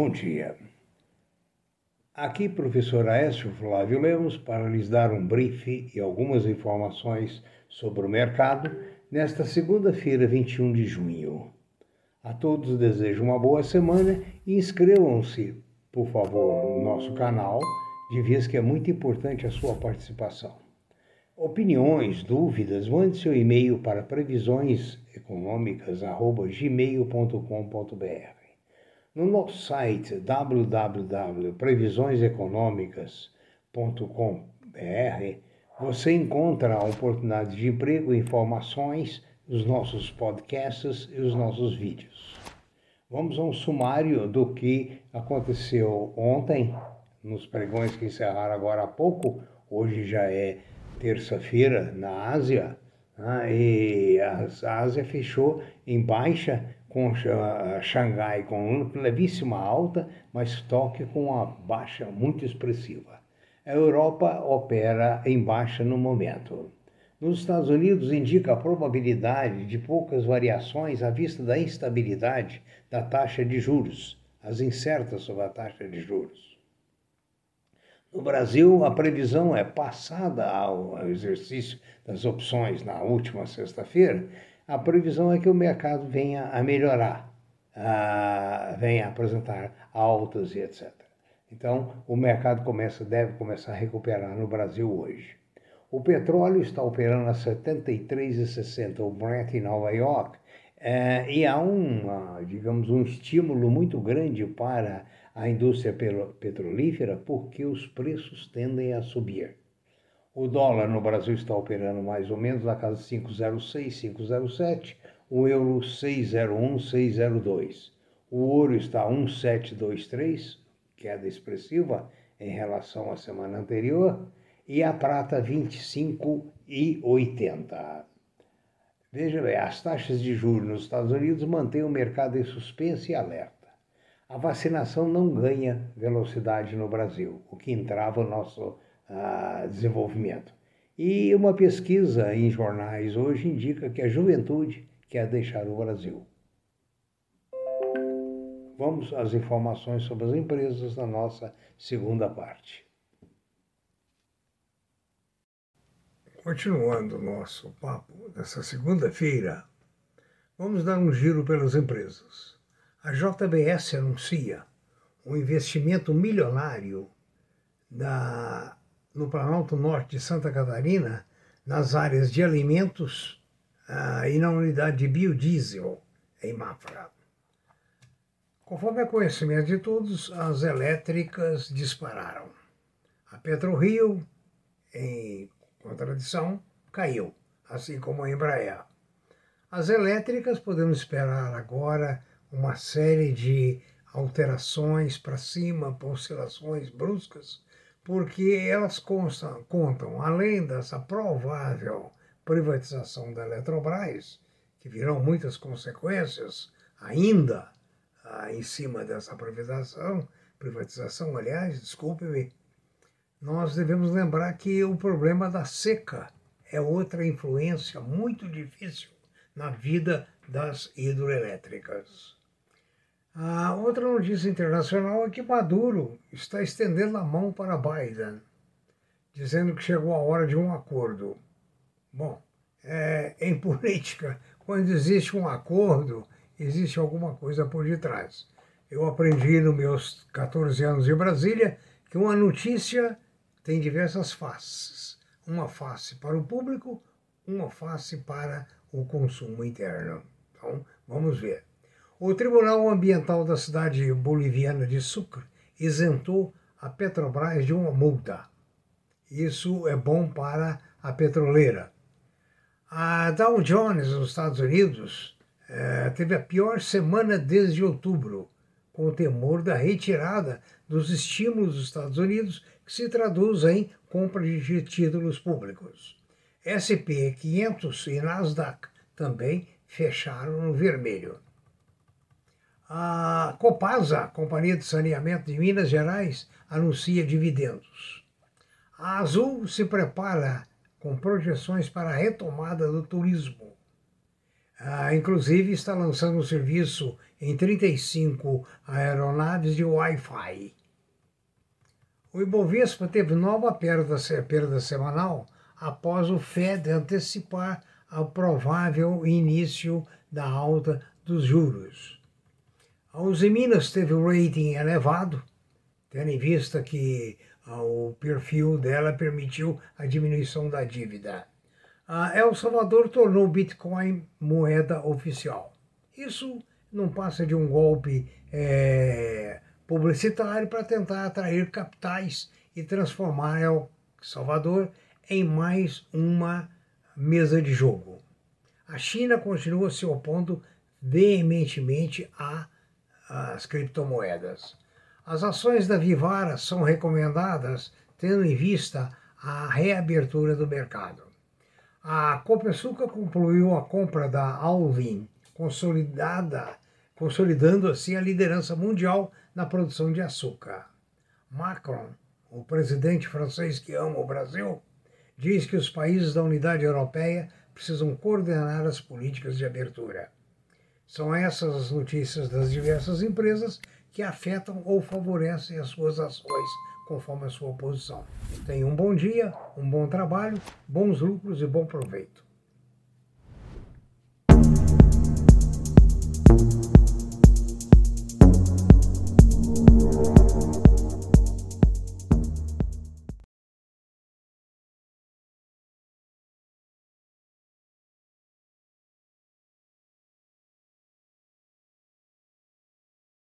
Bom dia. Aqui, professor Aécio Flávio Lemos, para lhes dar um brief e algumas informações sobre o mercado nesta segunda-feira, 21 de junho. A todos desejo uma boa semana e inscrevam-se, por favor, no nosso canal, de vez que é muito importante a sua participação. Opiniões, dúvidas, mande seu e-mail para previsioneseconômicas.gmail.com.br. No nosso site www.previsioneseconômicas.com.br você encontra oportunidades de emprego, informações, os nossos podcasts e os nossos vídeos. Vamos a um sumário do que aconteceu ontem, nos pregões que encerraram agora há pouco. Hoje já é terça-feira na Ásia, né? e a Ásia fechou em baixa com Xangai com levíssima alta, mas Tóquio com uma baixa muito expressiva. A Europa opera em baixa no momento. Nos Estados Unidos indica a probabilidade de poucas variações à vista da instabilidade da taxa de juros, as incertas sobre a taxa de juros. No Brasil, a previsão é passada ao exercício das opções na última sexta-feira, a previsão é que o mercado venha a melhorar, a, venha a apresentar altas e etc. Então, o mercado começa, deve começar a recuperar no Brasil hoje. O petróleo está operando a 73,60, o Brent em Nova York, é, e há um, digamos, um estímulo muito grande para a indústria petrolífera porque os preços tendem a subir. O dólar no Brasil está operando mais ou menos na casa 506, 507, o euro 601, 602. O ouro está 1723, queda expressiva em relação à semana anterior, e a prata 25,80. Veja bem, as taxas de juros nos Estados Unidos mantêm o mercado em suspense e alerta. A vacinação não ganha velocidade no Brasil, o que entrava o nosso desenvolvimento. E uma pesquisa em jornais hoje indica que a juventude quer deixar o Brasil. Vamos às informações sobre as empresas na nossa segunda parte. Continuando o nosso papo dessa segunda-feira, vamos dar um giro pelas empresas. A JBS anuncia um investimento milionário na no Planalto Norte de Santa Catarina, nas áreas de alimentos ah, e na unidade de biodiesel em Mafra. Conforme é conhecimento de todos, as elétricas dispararam. A PetroRio, em contradição, caiu, assim como a Embraer. As elétricas podemos esperar agora uma série de alterações para cima, oscilações bruscas, porque elas constam, contam, além dessa provável privatização da Eletrobras, que virão muitas consequências ainda ah, em cima dessa privatização, privatização, aliás, desculpe-me, nós devemos lembrar que o problema da seca é outra influência muito difícil na vida das hidroelétricas. A outra notícia internacional é que Maduro está estendendo a mão para Biden, dizendo que chegou a hora de um acordo. Bom, é, em política, quando existe um acordo, existe alguma coisa por detrás. Eu aprendi nos meus 14 anos em Brasília que uma notícia tem diversas faces. Uma face para o público, uma face para o consumo interno. Então, vamos ver. O Tribunal Ambiental da cidade boliviana de Sucre isentou a Petrobras de uma multa. Isso é bom para a petroleira. A Dow Jones, nos Estados Unidos, eh, teve a pior semana desde outubro, com o temor da retirada dos estímulos dos Estados Unidos, que se traduz em compra de títulos públicos. SP 500 e Nasdaq também fecharam no vermelho. A Copasa, Companhia de Saneamento de Minas Gerais, anuncia dividendos. A Azul se prepara com projeções para a retomada do turismo. Ah, inclusive está lançando um serviço em 35 aeronaves de Wi-Fi. O Ibovespa teve nova perda, perda semanal após o Fed antecipar o provável início da alta dos juros. A Uzi Minas teve o rating elevado, tendo em vista que ah, o perfil dela permitiu a diminuição da dívida. A El Salvador tornou o Bitcoin moeda oficial. Isso não passa de um golpe é, publicitário para tentar atrair capitais e transformar El Salvador em mais uma mesa de jogo. A China continua se opondo veementemente às criptomoedas. As ações da Vivara são recomendadas tendo em vista a reabertura do mercado. A Copersuca concluiu a compra da Alvin, consolidando assim a liderança mundial na produção de açúcar. Macron, o presidente francês que ama o Brasil, diz que os países da unidade europeia precisam coordenar as políticas de abertura. São essas as notícias das diversas empresas que afetam ou favorecem as suas ações conforme a sua posição. Tenha um bom dia, um bom trabalho, bons lucros e bom proveito.